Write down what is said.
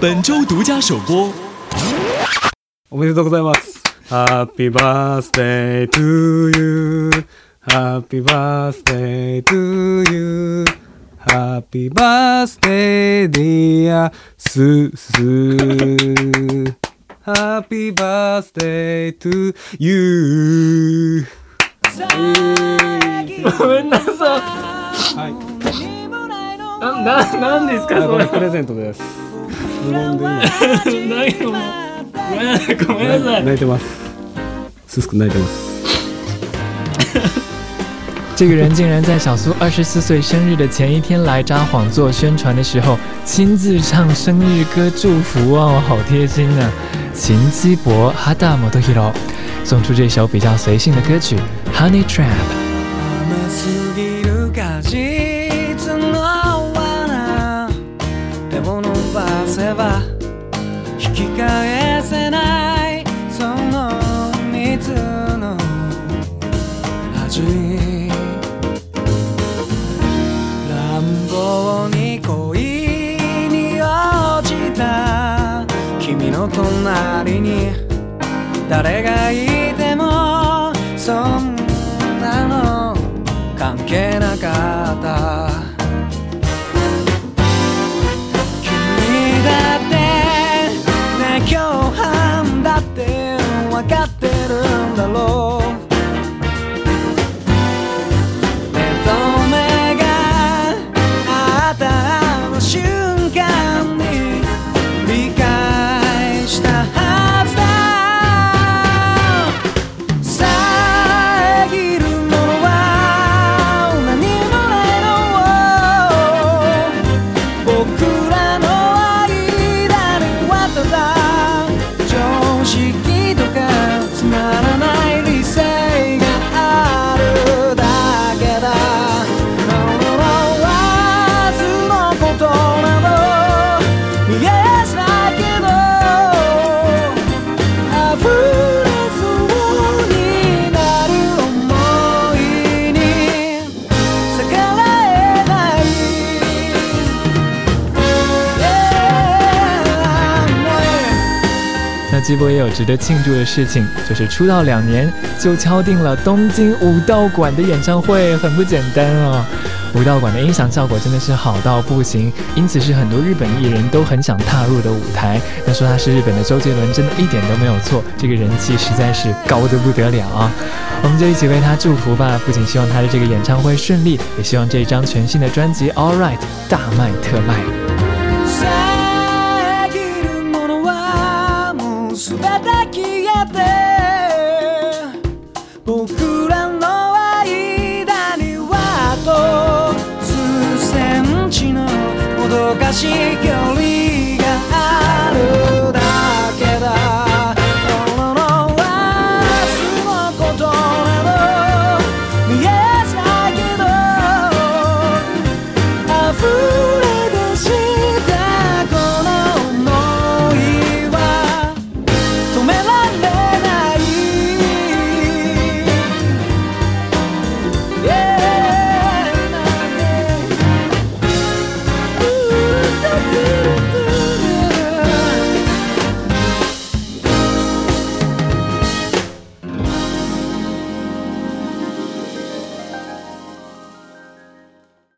本周独家首播。おめでとうございます。Happy birthday to you. Happy birthday to you. Happy birthday dear すす Happy birthday to you. ごめんなさい。はい。な、な、なんですか、それ。これプレゼントです。無言で今ないのも。ごめんなさい、ごめんなさい。泣いてます。すすく泣いてます。这个人竟然在小苏二十四岁生日的前一天来札幌做宣传的时候，亲自唱生日歌祝福哦，好贴心呢、秦基博哈达摩托 hiro 送出这首比较随性的歌曲《Honey Trap》。 ば引き返せないその蜜の味乱暴に恋に落ちた君の隣に誰がいてもそんなの関係なかった Yeah 那基博也有值得庆祝的事情，就是出道两年就敲定了东京武道馆的演唱会，很不简单哦。武道馆的音响效果真的是好到不行，因此是很多日本艺人都很想踏入的舞台。那说他是日本的周杰伦，真的一点都没有错，这个人气实在是高得不得了啊！我们就一起为他祝福吧，不仅希望他的这个演唱会顺利，也希望这张全新的专辑《All Right》大卖特卖。だ消えて僕らの間にはあと数センチのもどかしい距離